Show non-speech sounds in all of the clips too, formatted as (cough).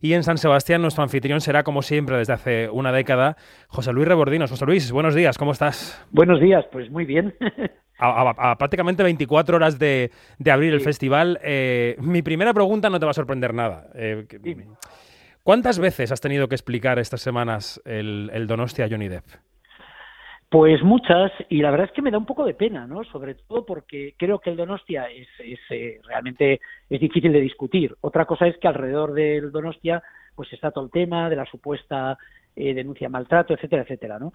Y en San Sebastián nuestro anfitrión será, como siempre, desde hace una década, José Luis Rebordinos. José Luis, buenos días, ¿cómo estás? Buenos días, pues muy bien. (laughs) a, prácticamente 24 horas de, abrir el festival, eh, mi primera pregunta no te va a sorprender nada. Eh, ¿Cuántas veces has tenido que explicar estas semanas el, el Donostia Johnny Depp? Pues muchas, y la verdad es que me da un poco de pena, ¿no? Sobre todo porque creo que el Donostia es, eh, realmente es difícil de discutir. Otra cosa es que alrededor del Donostia pues está todo el tema de la supuesta eh, denuncia de maltrato, etcétera, etcétera, ¿no?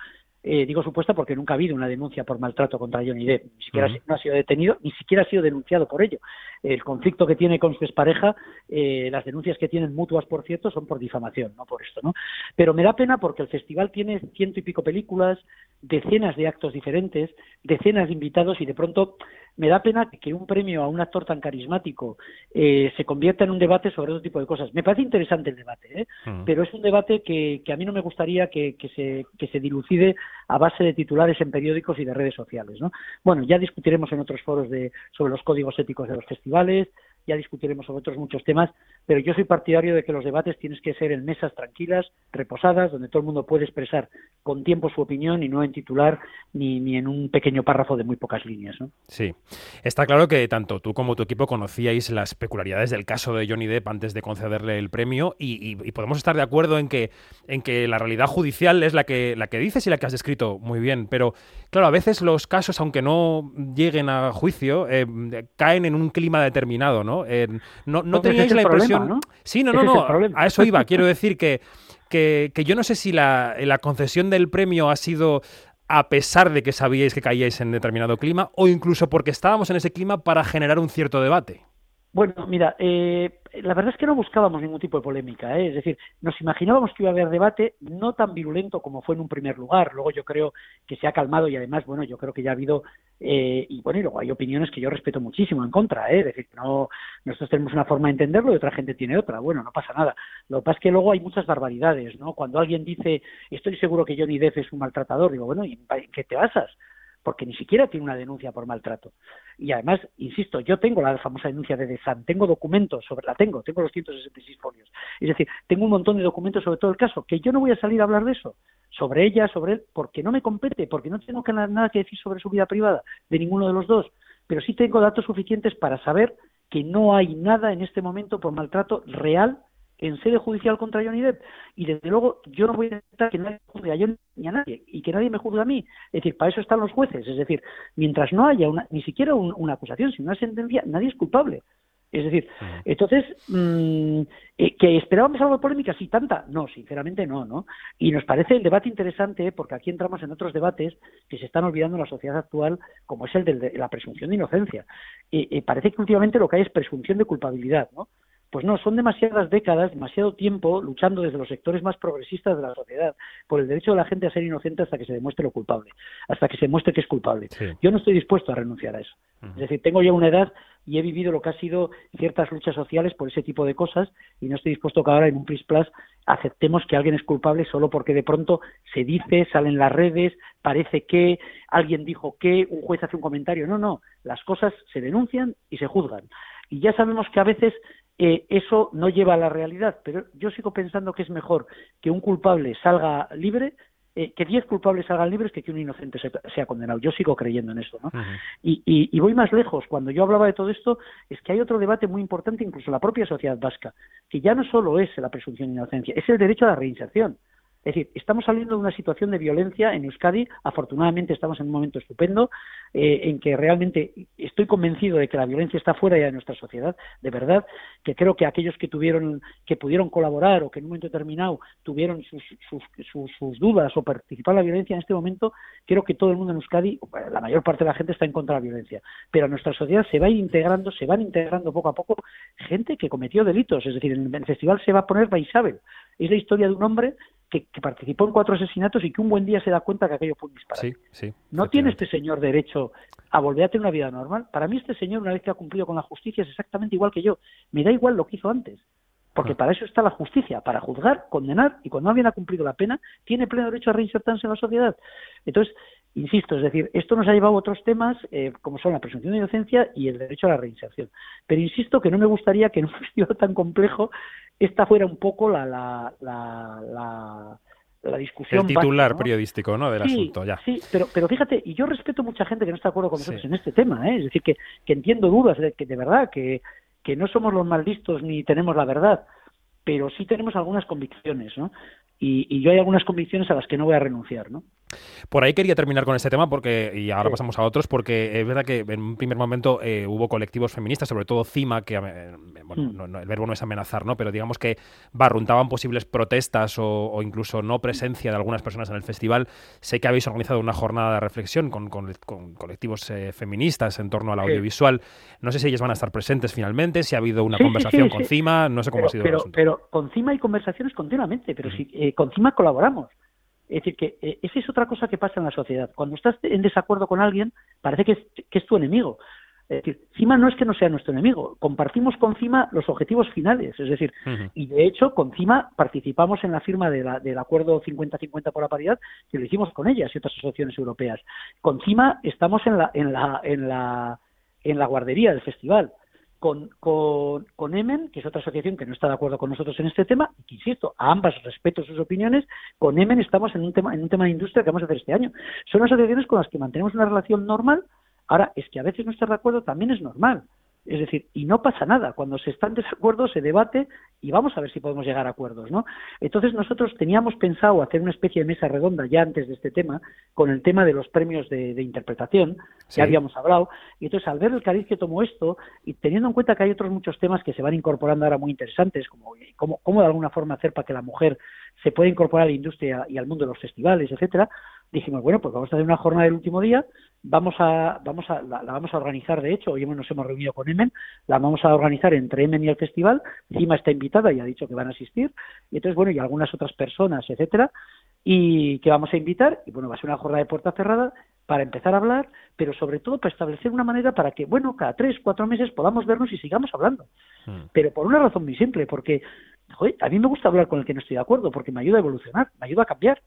Eh, digo supuesta porque nunca ha habido una denuncia por maltrato contra Johnny Depp, ni siquiera no ha sido detenido, ni siquiera ha sido denunciado por ello. El conflicto que tiene con su expareja, eh, las denuncias que tienen mutuas, por cierto, son por difamación, no por esto, ¿no? Pero me da pena porque el festival tiene ciento y pico películas, decenas de actos diferentes, decenas de invitados y de pronto me da pena que un premio a un actor tan carismático eh, se convierta en un debate sobre otro tipo de cosas. Me parece interesante el debate, ¿eh? Mm. pero es un debate que, que, a mí no me gustaría que, que, se, que se dilucide a base de titulares en periódicos y de redes sociales. ¿no? Bueno, ya discutiremos en otros foros de, sobre los códigos éticos de los festivales, ya discutiremos sobre otros muchos temas, pero yo soy partidario de que los debates tienes que ser en mesas tranquilas, reposadas, donde todo el mundo puede expresar con tiempo su opinión y no en titular ni, ni en un pequeño párrafo de muy pocas líneas. ¿no? Sí, está claro que tanto tú como tu equipo conocíais las peculiaridades del caso de Johnny Depp antes de concederle el premio y, podemos estar de acuerdo en que, en que la realidad judicial es la que, la que dices y la que has descrito muy bien, pero claro, a veces los casos, aunque no lleguen a juicio, eh, caen en un clima determinado, ¿no? ¿No? no, teníais la impresión. Sí, no, no, no. A eso iba. Quiero decir que, que, yo no sé si la, la concesión del premio ha sido a pesar de que sabíais que caíais en determinado clima o incluso porque estábamos en ese clima para generar un cierto debate. Bueno, mira, eh, la verdad es que no buscábamos ningún tipo de polémica, ¿eh? es decir, nos imaginábamos que iba a haber debate no tan virulento como fue en un primer lugar. Luego yo creo que se ha calmado y además, bueno, yo creo que ya ha habido eh, y bueno, y luego hay opiniones que yo respeto muchísimo en contra, ¿eh? es decir, no nosotros tenemos una forma de entenderlo y otra gente tiene otra. Bueno, no pasa nada. Lo que pasa es que luego hay muchas barbaridades, ¿no? Cuando alguien dice, estoy seguro que Johnny Depp es un maltratador, digo, bueno, ¿y en qué te basas? Porque ni siquiera tiene una denuncia por maltrato. Y además, insisto, yo tengo la famosa denuncia de Desan, tengo documentos sobre, la tengo, tengo los 166 folios. Es decir, tengo un montón de documentos sobre todo el caso, que yo no voy a salir a hablar de eso, sobre ella, sobre él, porque no me compete, porque no tengo nada que decir sobre su vida privada, de ninguno de los dos, pero sí tengo datos suficientes para saber que no hay nada en este momento por maltrato real en sede judicial contra Johnny Depp y desde luego yo no voy a intentar que nadie juzgue a Johnny ni a nadie y que nadie me juzgue a mí. Es decir, para eso están los jueces. Es decir, mientras no haya una, ni siquiera una acusación, sino una sentencia, nadie es culpable. Es decir, entonces, mm, eh, ¿que esperábamos algo de polémica? Sí, tanta. No, sinceramente no, ¿no? Y nos parece el debate interesante, porque aquí entramos en otros debates que se están olvidando en la sociedad actual, como es el de la presunción de inocencia. y parece que últimamente lo que hay es presunción de culpabilidad, ¿no? Pues no, son demasiadas décadas, demasiado tiempo luchando desde los sectores más progresistas de la sociedad por el derecho de la gente a ser inocente hasta que se demuestre lo culpable, hasta que se muestre que es culpable. Yo no estoy dispuesto a renunciar a eso. Es decir, tengo ya una edad y he vivido lo que ha sido ciertas luchas sociales por ese tipo de cosas y no estoy dispuesto que ahora en un PRIS Plus aceptemos que alguien es culpable solo porque de pronto se dice, sale en las redes, parece que alguien dijo que, un juez hace un comentario. No, no, las cosas se denuncian y se juzgan. Y ya sabemos que a veces eh, eso no lleva a la realidad, pero yo sigo pensando que es mejor que un culpable salga libre, eh, que diez culpables salgan libres que que un inocente sea condenado. Yo sigo creyendo en eso, ¿no? y, y, voy más lejos. Cuando yo hablaba de todo esto, es que hay otro debate muy importante, incluso en la propia sociedad vasca, que ya no solo es la presunción de inocencia, es el derecho a la reinserción. Es decir, estamos saliendo de una situación de violencia en Euskadi. Afortunadamente estamos en un momento estupendo eh, en que realmente estoy convencido de que la violencia está fuera ya de nuestra sociedad, de verdad, que creo que aquellos que tuvieron, que pudieron colaborar o que en un momento determinado tuvieron sus, sus, dudas o participar en la violencia en este momento, creo que todo el mundo en Euskadi, la mayor parte de la gente está en contra de la violencia. Pero a nuestra sociedad se va integrando, se van integrando poco a poco gente que cometió delitos. Es decir, en el festival se va a poner Baisabel. Es la historia de un hombre que, participó en cuatro asesinatos y que un buen día se da cuenta que aquello fue un disparate. ¿No tiene este señor derecho a volver a tener una vida normal? Para mí este señor, una vez que ha cumplido con la justicia, es exactamente igual que yo. Me da igual lo que hizo antes. Porque ah. para eso está la justicia, para juzgar, condenar, y cuando alguien ha cumplido la pena, tiene pleno derecho a reinsertarse en la sociedad. Entonces, insisto, es decir, esto nos ha llevado a otros temas, eh, como son la presunción de inocencia y el derecho a la reinserción. Pero insisto que no me gustaría que en un (laughs) festival tan complejo esta fuera un poco la, la, la, la, discusión. El titular periodístico, ¿no? Del asunto, ya. Sí, pero, pero fíjate, y yo respeto mucha gente que no está de acuerdo con nosotros en este tema, ¿eh? Es decir, que, que entiendo dudas, de, que de verdad, que, que no somos los más listos ni tenemos la verdad, pero sí tenemos algunas convicciones, ¿no? Y, y, yo hay algunas convicciones a las que no voy a renunciar, ¿no? Por ahí quería terminar con este tema porque y ahora pasamos a otros porque es verdad que en un primer momento eh, hubo colectivos feministas, sobre todo CIMA, que eh, bueno, hmm. no, el verbo no es amenazar, ¿no? Pero digamos que barruntaban posibles protestas o, incluso no presencia de algunas personas en el festival. Sé que habéis organizado una jornada de reflexión con, con, colectivos eh, feministas en torno al audiovisual. No sé si ellas van a estar presentes finalmente, si ha habido una conversación con CIMA, no sé cómo ha sido pero, el asunto. Pero con CIMA hay conversaciones continuamente, pero si con CIMA colaboramos. Es decir, que eh, esa es otra cosa que pasa en la sociedad. Cuando estás en desacuerdo con alguien, parece que es, que es tu enemigo. Es decir, CIMA no es que no sea nuestro enemigo, compartimos con CIMA los objetivos finales, es decir, y de hecho con CIMA participamos en la firma de la, del acuerdo 50-50 por la paridad, que lo hicimos con ellas y otras asociaciones europeas. Con CIMA estamos en la, en la, en la, en la guardería del festival con, con, con Emen, que es otra asociación que no está de acuerdo con nosotros en este tema, y que insisto, a ambas respeto sus opiniones, con Emen estamos en un tema, en un tema de industria que vamos a hacer este año. Son asociaciones con las que mantenemos una relación normal, ahora es que a veces no estar de acuerdo también es normal. Es decir, y no pasa nada. Cuando se está en desacuerdo, se debate y vamos a ver si podemos llegar a acuerdos, ¿no? Entonces nosotros teníamos pensado hacer una especie de mesa redonda ya antes de este tema, con el tema de los premios de, interpretación, que habíamos hablado. Y entonces al ver el cariz que tomó esto, y teniendo en cuenta que hay otros muchos temas que se van incorporando ahora muy interesantes, como cómo de alguna forma hacer para que la mujer se pueda incorporar a la industria y al mundo de los festivales, etcétera, dijimos, bueno, pues vamos a hacer una jornada del último día, vamos a, vamos a, la, vamos a organizar, de hecho, hoy nos hemos reunido con Emen, la vamos a organizar entre Emen y el festival, Cima está invitada y ha dicho que van a asistir, y entonces, bueno, y algunas otras personas, etcétera, y que vamos a invitar, y bueno, va a ser una jornada de puerta cerrada para empezar a hablar, pero sobre todo para establecer una manera para que, bueno, cada tres, cuatro meses podamos vernos y sigamos hablando. Hmm. Pero por una razón muy simple, porque a mí me gusta hablar con el que no estoy de acuerdo, porque me ayuda a evolucionar, me ayuda a cambiar.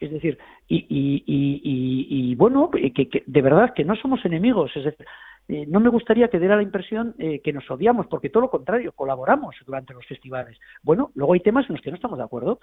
Es decir, y, y, y, y bueno, que, de verdad que no somos enemigos. Es decir, eh, no me gustaría que diera la impresión eh, que nos odiamos, porque todo lo contrario, colaboramos durante los festivales. Bueno, luego hay temas en los que no estamos de acuerdo,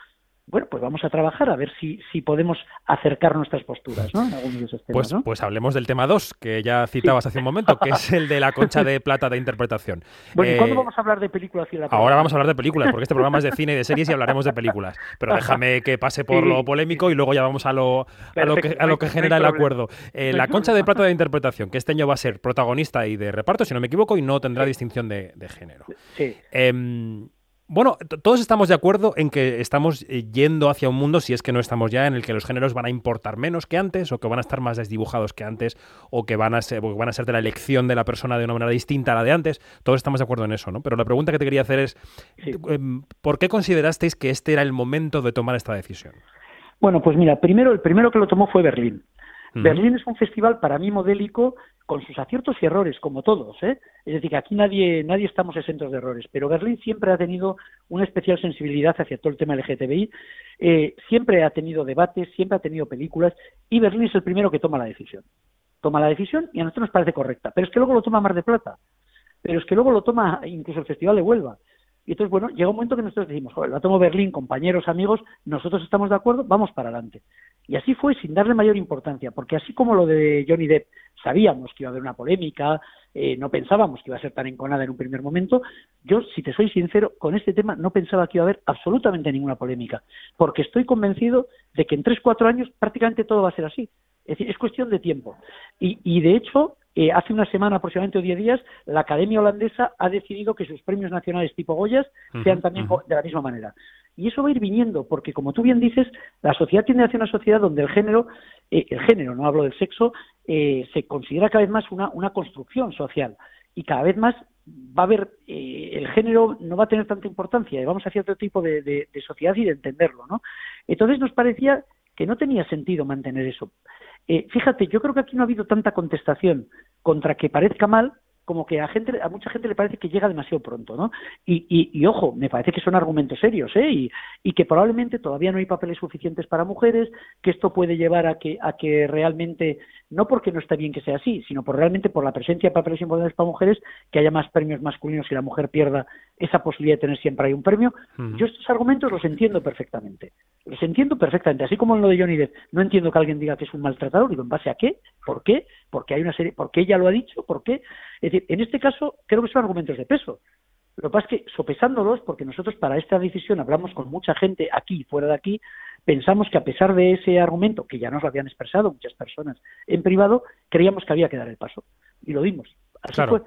bueno, pues vamos a trabajar a ver si, si podemos acercar nuestras posturas, ¿no? En algunos de esos temas, pues, pues hablemos del tema 2, que ya citabas hace un momento, que es el de la concha de plata de interpretación. Bueno, ¿y cuándo eh, vamos a hablar de películas? ahora vamos a hablar de películas, porque este programa es de cine y de series y hablaremos de películas. Pero déjame que pase por lo polémico y luego ya vamos a lo, a lo, que, a lo que genera el acuerdo. Eh, la concha de plata de interpretación, que este año va a ser protagonista y de reparto, si no me equivoco, y no tendrá distinción de, género. Sí. Em, bueno, todos estamos de acuerdo en que estamos eh, yendo hacia un mundo, si es que no estamos ya, en el que los géneros van a importar menos que antes, o que van a estar más desdibujados que antes, o que van a ser, van a ser de la elección de la persona de una manera distinta a la de antes. Todos estamos de acuerdo en eso, ¿no? Pero la pregunta que te quería hacer es, em, ¿por qué considerasteis que este era el momento de tomar esta decisión? Bueno, pues mira, primero, el primero que lo tomó fue Berlín. Berlín es un festival para mí modélico con sus aciertos y errores, como todos. ¿eh? Es decir, que aquí nadie, nadie estamos exentos de errores, pero Berlín siempre ha tenido una especial sensibilidad hacia todo el tema LGTBI, eh, siempre ha tenido debates, siempre ha tenido películas, y Berlín es el primero que toma la decisión. Toma la decisión y a nosotros nos parece correcta, pero es que luego lo toma Mar de Plata, pero es que luego lo toma incluso el Festival de Huelva. Y entonces, bueno, llega un momento que nosotros decimos, joder, la tomo Berlín, compañeros, amigos, nosotros estamos de acuerdo, vamos para adelante. Y así fue sin darle mayor importancia, porque así como lo de Johnny Depp, sabíamos que iba a haber una polémica, eh, no pensábamos que iba a ser tan enconada en un primer momento, yo, si te soy sincero, con este tema no pensaba que iba a haber absolutamente ninguna polémica, porque estoy convencido de que en tres, cuatro años prácticamente todo va a ser así. Es decir, es cuestión de tiempo. Y, y de hecho, eh, hace una semana aproximadamente o diez días, la Academia Holandesa ha decidido que sus premios nacionales tipo Goyas sean también de la misma manera. Y eso va a ir viniendo, porque como tú bien dices, la sociedad tiende hacia una sociedad donde el género, eh, el género, no hablo del sexo, eh, se considera cada vez más una, construcción social y cada vez más va a haber el género no va a tener tanta importancia y vamos hacia otro tipo de, de, sociedad y de entenderlo, ¿no? Entonces nos parecía que no tenía sentido mantener eso. Eh, fíjate, yo creo que aquí no ha habido tanta contestación contra que parezca mal como que a gente a mucha gente le parece que llega demasiado pronto, ¿no? Y, y, ojo, me parece que son argumentos serios, ¿eh? Y, y, que probablemente todavía no hay papeles suficientes para mujeres, que esto puede llevar a que a que realmente no porque no está bien que sea así, sino por realmente por la presencia de papeles importantes para mujeres, que haya más premios masculinos y la mujer pierda esa posibilidad de tener siempre ahí un premio. Yo estos argumentos los entiendo perfectamente. Los entiendo perfectamente. Así como en lo de Johnny Depp, no entiendo que alguien diga que es un maltratador. Digo, ¿en base a qué? ¿Por qué? Porque hay una serie, porque ella lo ha dicho, ¿por qué? Es decir, en este caso creo que son argumentos de peso. Lo que pasa es que sopesándolos, porque nosotros para esta decisión hablamos con mucha gente aquí y fuera de aquí, pensamos que a pesar de ese argumento, que ya nos lo habían expresado muchas personas en privado, creíamos que había que dar el paso. Y lo dimos. Así fue.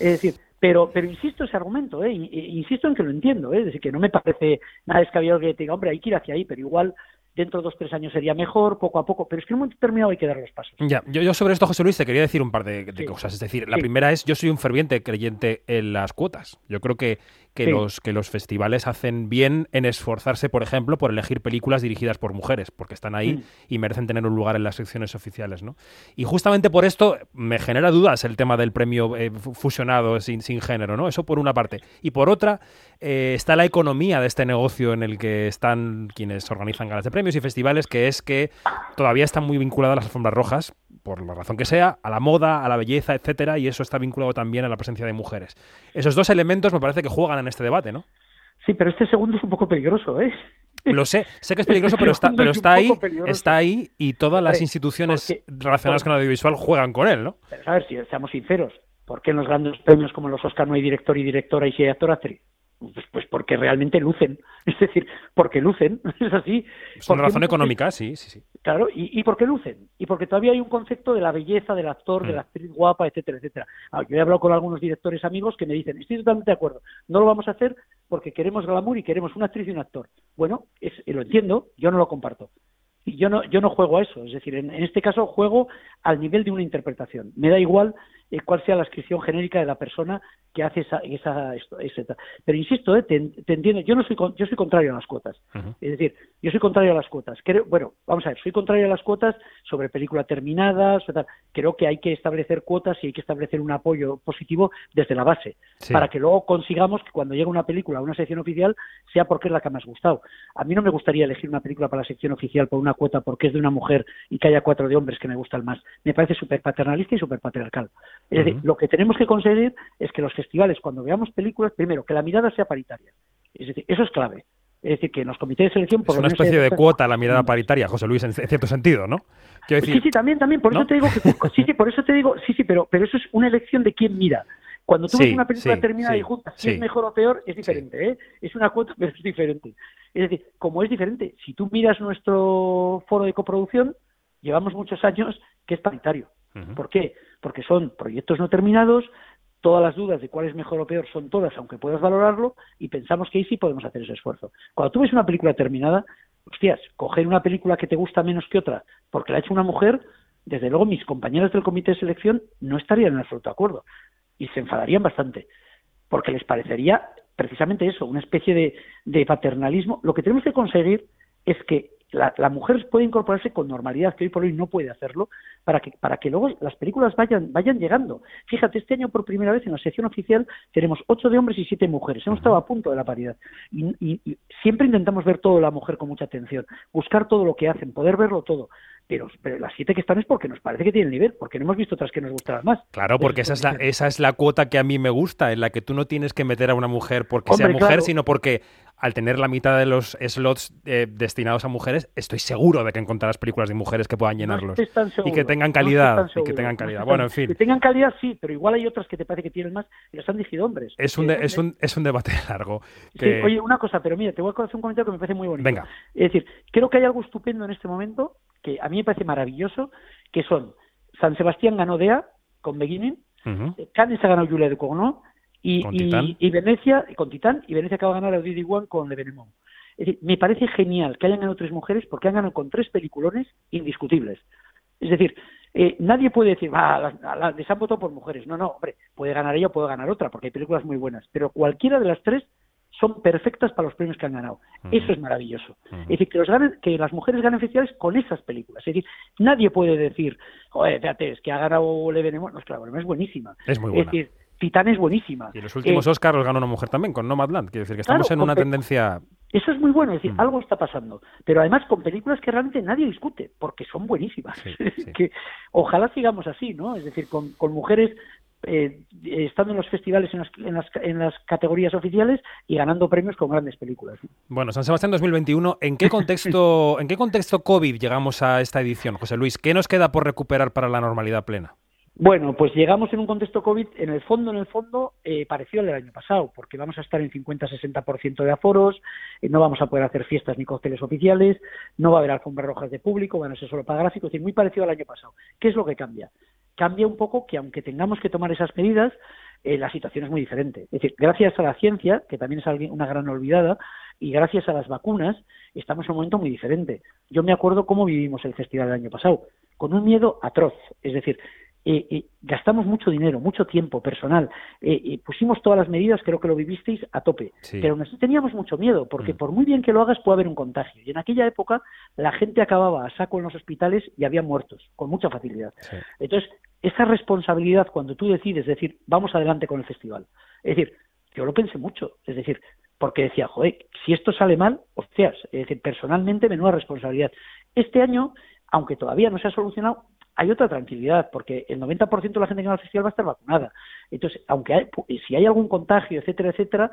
Es decir, pero, pero insisto ese argumento, ¿eh? insisto en que lo entiendo, ¿eh? es decir, que no me parece nada descabellado que diga, hombre, hay que ir hacia ahí, pero igual dentro de dos tres años sería mejor, poco a poco, pero es que en un momento determinado hay que dar los pasos. Ya, yo, yo sobre esto, José Luis, te quería decir un par de, cosas. Es decir, la primera es, yo soy un ferviente creyente en las cuotas. Yo creo que, que, los, que los festivales hacen bien en esforzarse, por ejemplo, por elegir películas dirigidas por mujeres, porque están ahí mm. y merecen tener un lugar en las secciones oficiales, ¿no? Y justamente por esto me genera dudas el tema del premio eh, fusionado sin, sin género, ¿no? Eso por una parte. Y por otra, eh, está la economía de este negocio en el que están quienes organizan galas de premios y festivales, que es que todavía están muy vinculadas las alfombras rojas, por la razón que sea, a la moda, a la belleza, etcétera, y eso está vinculado también a la presencia de mujeres. Esos dos elementos me parece que juegan en este debate, ¿no? Sí, pero este segundo es un poco peligroso, ¿eh? Lo sé, sé que es (laughs) peligroso, pero está, pero está ahí, está ahí y todas las instituciones relacionadas con el audiovisual juegan con él, ¿no? Pero a ver, si seamos sinceros, ¿por qué en los grandes premios como los Oscar no hay director y directora y si hay actor actriz? Pues, pues, porque realmente lucen, (laughs) es decir, porque lucen, (laughs) es así. Es una razón económica, sí, sí, sí. Claro, y, y porque lucen, y porque todavía hay un concepto de la belleza del actor, de la mm. actriz guapa, etcétera, etcétera. Ah, yo he hablado con algunos directores amigos que me dicen, estoy totalmente de acuerdo, no lo vamos a hacer porque queremos glamour y queremos una actriz y un actor. Bueno, es, lo entiendo, yo no lo comparto. Y yo no, yo no juego a eso, es decir, en, en este caso juego al nivel de una interpretación. Me da igual eh, cuál sea la inscripción genérica de la persona que hace esa, esa, pero insisto, eh, te, entiendo, yo no soy yo soy contrario a las cuotas, es decir, yo soy contrario a las cuotas. Creo, bueno, vamos a ver, soy contrario a las cuotas sobre película terminada, creo que hay que establecer cuotas y hay que establecer un apoyo positivo desde la base, para que luego consigamos que cuando llegue una película a una sección oficial sea porque es la que me ha gustado. A mí no me gustaría elegir una película para la sección oficial por una cuota porque es de una mujer y que haya cuatro de hombres que me gustan más. Me parece súper paternalista y súper patriarcal. Es decir, lo que tenemos que conseguir es que los festivales, cuando veamos películas, primero, que la mirada sea paritaria. Es decir, eso es clave. Es decir, que en los comités de selección... Por es una especie de cuota la mirada paritaria, José Luis, en cierto sentido, ¿no? Sí, sí, también, también. Por eso te digo que... (laughs) Sí, sí, por eso te digo... Sí, sí, pero, pero eso es una elección de quién mira. Cuando tú ves una película terminada y junta, si es mejor o peor, es diferente, ¿eh? Es una cuota, pero es diferente. Es decir, como es diferente, si tú miras nuestro foro de coproducción, llevamos muchos años que es paritario. ¿Por qué? Porque son proyectos no terminados, todas las dudas de cuál es mejor o peor son todas, aunque puedas valorarlo, y pensamos que ahí sí podemos hacer ese esfuerzo. Cuando tú ves una película terminada, hostias, coger una película que te gusta menos que otra porque la ha hecho una mujer, desde luego mis compañeros del comité de selección no estarían en absoluto acuerdo y se enfadarían bastante, porque les parecería precisamente eso, una especie de paternalismo. Lo que tenemos que conseguir es que la, mujer puede incorporarse con normalidad, que hoy por hoy no puede hacerlo, para que, para que luego las películas vayan, vayan llegando. Fíjate, este año por primera vez en la sección oficial tenemos ocho de hombres y siete mujeres. Hemos estado a punto de la paridad. Y, siempre intentamos ver todo la mujer con mucha atención, buscar todo lo que hacen, poder verlo todo. Pero, pero, las siete que están es porque nos parece que tienen nivel, porque no hemos visto otras que nos gustaran más. Claro, porque esa es, la, esa es la cuota que a mí me gusta, en la que tú no tienes que meter a una mujer porque sea mujer, sino porque al tener la mitad de los slots eh, destinados a mujeres, estoy seguro de que encontrarás películas de mujeres que puedan llenarlos. y que tengan calidad. y que tengan calidad. bueno, en fin. Que tengan calidad, sí, pero igual hay otras que te parece que tienen más y las han dirigido hombres. Es un, es un, es un debate (laughs) largo. oye, una cosa, pero mira, te voy a hacer un comentario que me parece muy bonito. Venga. Es decir, creo que hay algo estupendo en este momento que a mí me parece maravilloso, que son San Sebastián ganó DEA con Beginning, uh Cannes ha ganado Julia de Cournot, y, y, Venecia, con Titán, y Venecia acaba de ganar a Didi One con Le Venemont. Es decir, me parece genial que hayan ganado tres mujeres porque han ganado con tres peliculones indiscutibles. Es decir, eh, nadie puede decir, va, las, les han votado por mujeres. No, no, hombre, puede ganar ella o puede ganar otra, porque hay películas muy buenas. Pero cualquiera de las tres son perfectas para los premios que han ganado. Eso es maravilloso. Es decir, que, los que las mujeres ganen festivales con esas películas. Es decir, nadie puede decir, joder, fíjate, es que ha ganado Le Venemont. No, claro, es buenísima. Es muy buena. Es decir, Titán es buenísima. Y los últimos Oscars los ganó una mujer también, con Nomadland. Quiero decir que estamos en una tendencia... Eso es muy bueno, es decir, mm. algo está pasando. Pero además con películas que realmente nadie discute, porque son buenísimas. (laughs) que ojalá sigamos así, ¿no? Es decir, con, con mujeres eh, estando en los festivales en las, en, las, en las, categorías oficiales y ganando premios con grandes películas. Bueno, San Sebastián 2021, ¿en qué contexto, (laughs) ¿en qué contexto COVID llegamos a esta edición, José Luis? ¿Qué nos queda por recuperar para la normalidad plena? Bueno, pues llegamos en un contexto COVID, en el fondo, en el fondo, eh, parecido al del año pasado, porque vamos a estar en 50-60% de aforos, eh, no vamos a poder hacer fiestas ni cócteles oficiales, no va a haber alfombras rojas de público, van a ser solo para gráficos, es decir, muy parecido al año pasado. ¿Qué es lo que cambia? cambia un poco que aunque tengamos que tomar esas medidas, eh, la situación es muy diferente. Es decir, gracias a la ciencia, que también es una gran olvidada, y gracias a las vacunas, estamos en un momento muy diferente. Yo me acuerdo cómo vivimos el festival del año pasado, con un miedo atroz. Es decir, eh, eh, gastamos mucho dinero, mucho tiempo personal, eh, pusimos todas las medidas, creo que lo vivisteis a tope, pero nosotros teníamos mucho miedo, porque mm. por muy bien que lo hagas puede haber un contagio. Y en aquella época la gente acababa a saco en los hospitales y había muertos, con mucha facilidad. Entonces, esa responsabilidad cuando tú decides decir, vamos adelante con el festival, es decir, yo lo pensé mucho, es decir, porque decía, joder, si esto sale mal, hostias, es decir, personalmente menuda responsabilidad. Este año, aunque todavía no se ha solucionado, hay otra tranquilidad, porque el 90% de la gente que va al festival va a estar vacunada. Entonces, aunque hay, si hay algún contagio, etcétera, etcétera,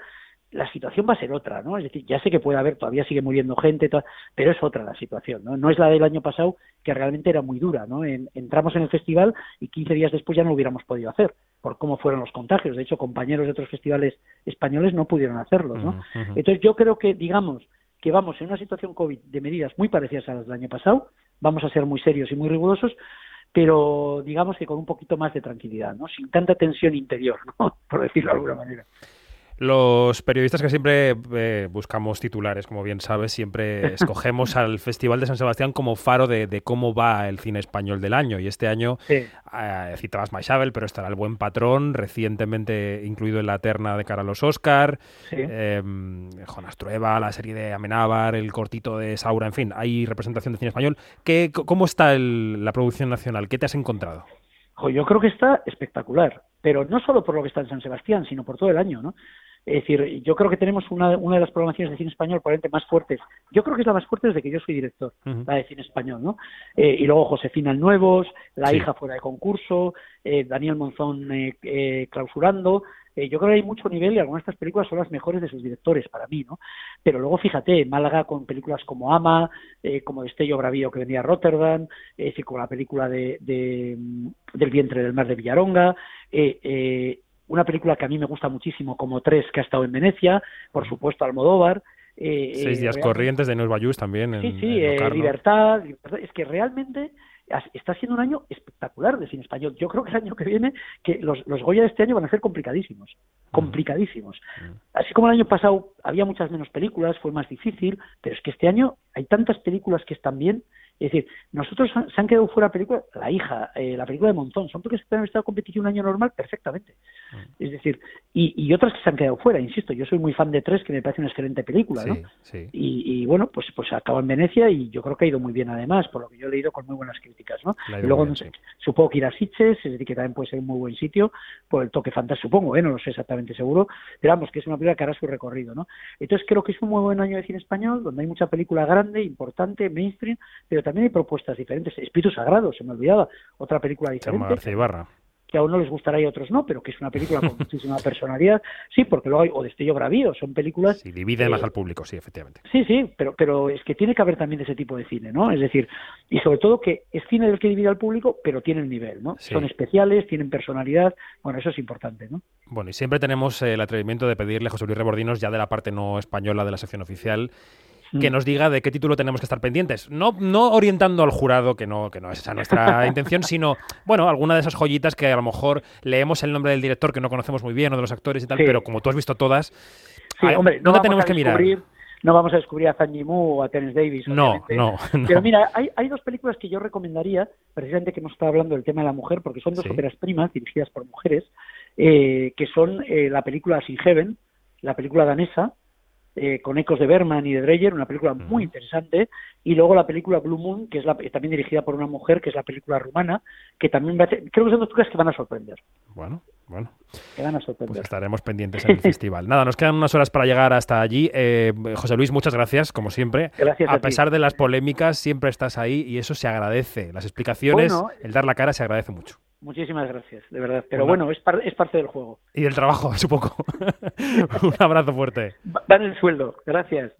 la situación va a ser otra, ¿no? Es decir, ya sé que puede haber, todavía sigue muriendo gente, pero es otra la situación, ¿no? No es la del año pasado, que realmente era muy dura, ¿no? entramos en el festival y 15 días después ya no lo hubiéramos podido hacer, por cómo fueron los contagios. De hecho, compañeros de otros festivales españoles no pudieron hacerlo, ¿no? Entonces, yo creo que, digamos, que vamos en una situación COVID de medidas muy parecidas a las del año pasado, vamos a ser muy serios y muy rigurosos, pero digamos que con un poquito más de tranquilidad, ¿no? Sin tanta tensión interior, ¿no? (laughs) Por decirlo de alguna manera. Los periodistas que siempre eh, buscamos titulares, como bien sabes, siempre (laughs) escogemos al Festival de San Sebastián como faro de, cómo va el cine español del año. Y este año sí. eh, citabas Maishabel, pero estará El Buen Patrón, recientemente incluido en la terna de cara a los Oscar, em, Jonas Trueba, la serie de Amenábar, el cortito de Saura, en fin, hay representación de cine español. ¿Qué, ¿Cómo está la producción nacional? ¿Qué te has encontrado? Yo creo que está espectacular, pero no solo por lo que está en San Sebastián, sino por todo el año, ¿no? Es decir, yo creo que tenemos una, una de las programaciones de cine español probablemente más fuertes. Yo creo que es la más fuerte desde que yo soy director, la de cine español, ¿no? Eh, y luego Josefina el Nuevos, La hija fuera de concurso, eh, Daniel Monzón eh, clausurando. yo creo que hay mucho nivel y algunas de estas películas son las mejores de sus directores para mí, ¿no? Pero luego fíjate, Málaga con películas como Ama, como Destello Bravío que venía a Rotterdam, es decir, como la película de, de, del vientre del mar de Villaronga, eh, una película que a mí me gusta muchísimo, como Tres, que ha estado en Venecia, por supuesto Almodóvar. Eh, Seis días corrientes de Nueva Bayús también. sí, sí, eh, libertad, Es que realmente está siendo un año espectacular de cine español. Yo creo que el año que viene, que los, los Goya de este año van a ser complicadísimos, complicadísimos. Así como el año pasado había muchas menos películas, fue más difícil, pero es que este año hay tantas películas que están bien es decir, nosotros se han quedado fuera películas, La hija, eh, la película de Montón, son películas que pueden en competición un año normal perfectamente. Mm. Es decir, y, otras que se han quedado fuera, insisto, yo soy muy fan de Tres, que me parece una excelente película, ¿no? Y, bueno, pues pues acabó en Venecia y yo creo que ha ido muy bien además, por lo que yo he leído con muy buenas críticas, ¿no? Y luego, supongo que ir a Sitges, es decir, que también puede ser un muy buen sitio, por el toque fantástico, supongo, ¿eh? No lo sé exactamente seguro, pero vamos, que es una película que hará su recorrido, ¿no? Entonces creo que es un muy buen año de cine español, donde hay mucha película grande, importante, mainstream, pero también hay propuestas diferentes. Espíritu Sagrado, se me olvidaba, otra película diferente. Que a uno les gustará y a otros no, pero que es una película con (laughs) muchísima personalidad. Sí, porque luego hay, o Destello Bravío, son películas... Sí, divide más al público, sí, efectivamente. Sí, sí, pero, pero es que tiene que haber también ese tipo de cine, ¿no? Es decir, y sobre todo que es cine del que divide al público, pero tiene el nivel, ¿no? Son especiales, tienen personalidad, bueno, eso es importante, ¿no? Bueno, y siempre tenemos el atrevimiento de pedirle a José Luis Rebordinos, ya de la parte no española de la sección oficial, que mm. nos diga de qué título tenemos que estar pendientes. No, no orientando al jurado, que no, que no es esa nuestra (laughs) intención, sino, bueno, alguna de esas joyitas que a lo mejor leemos el nombre del director que no conocemos muy bien o de los actores y tal, pero como tú has visto todas, hombre, no tenemos que mirar? No vamos a descubrir a Zhang Yimou o a Terence Davis. No, no, Pero mira, hay, hay dos películas que yo recomendaría, precisamente que hemos estado hablando del tema de la mujer, porque son dos óperas primas dirigidas por mujeres, eh, que son eh, la película Sin Heaven, la película danesa, eh, con ecos de Berman y de Dreyer, una película muy interesante, y luego la película Blue Moon, que es la, también dirigida por una mujer, que es la película rumana, que también va a creo que son dos películas que van a sorprender. Bueno, bueno. Que van a sorprender. Pues estaremos pendientes en el festival. Nada, nos quedan unas horas para llegar hasta allí. Eh, José Luis, muchas gracias, como siempre. Gracias. A, pesar de las polémicas, siempre estás ahí y eso se agradece. Las explicaciones, el dar la cara se agradece mucho. Muchísimas gracias, de verdad. Pero bueno, es, es parte del juego. Y del trabajo, (laughs) supongo. (laughs) Un abrazo fuerte. Va en el sueldo. Gracias.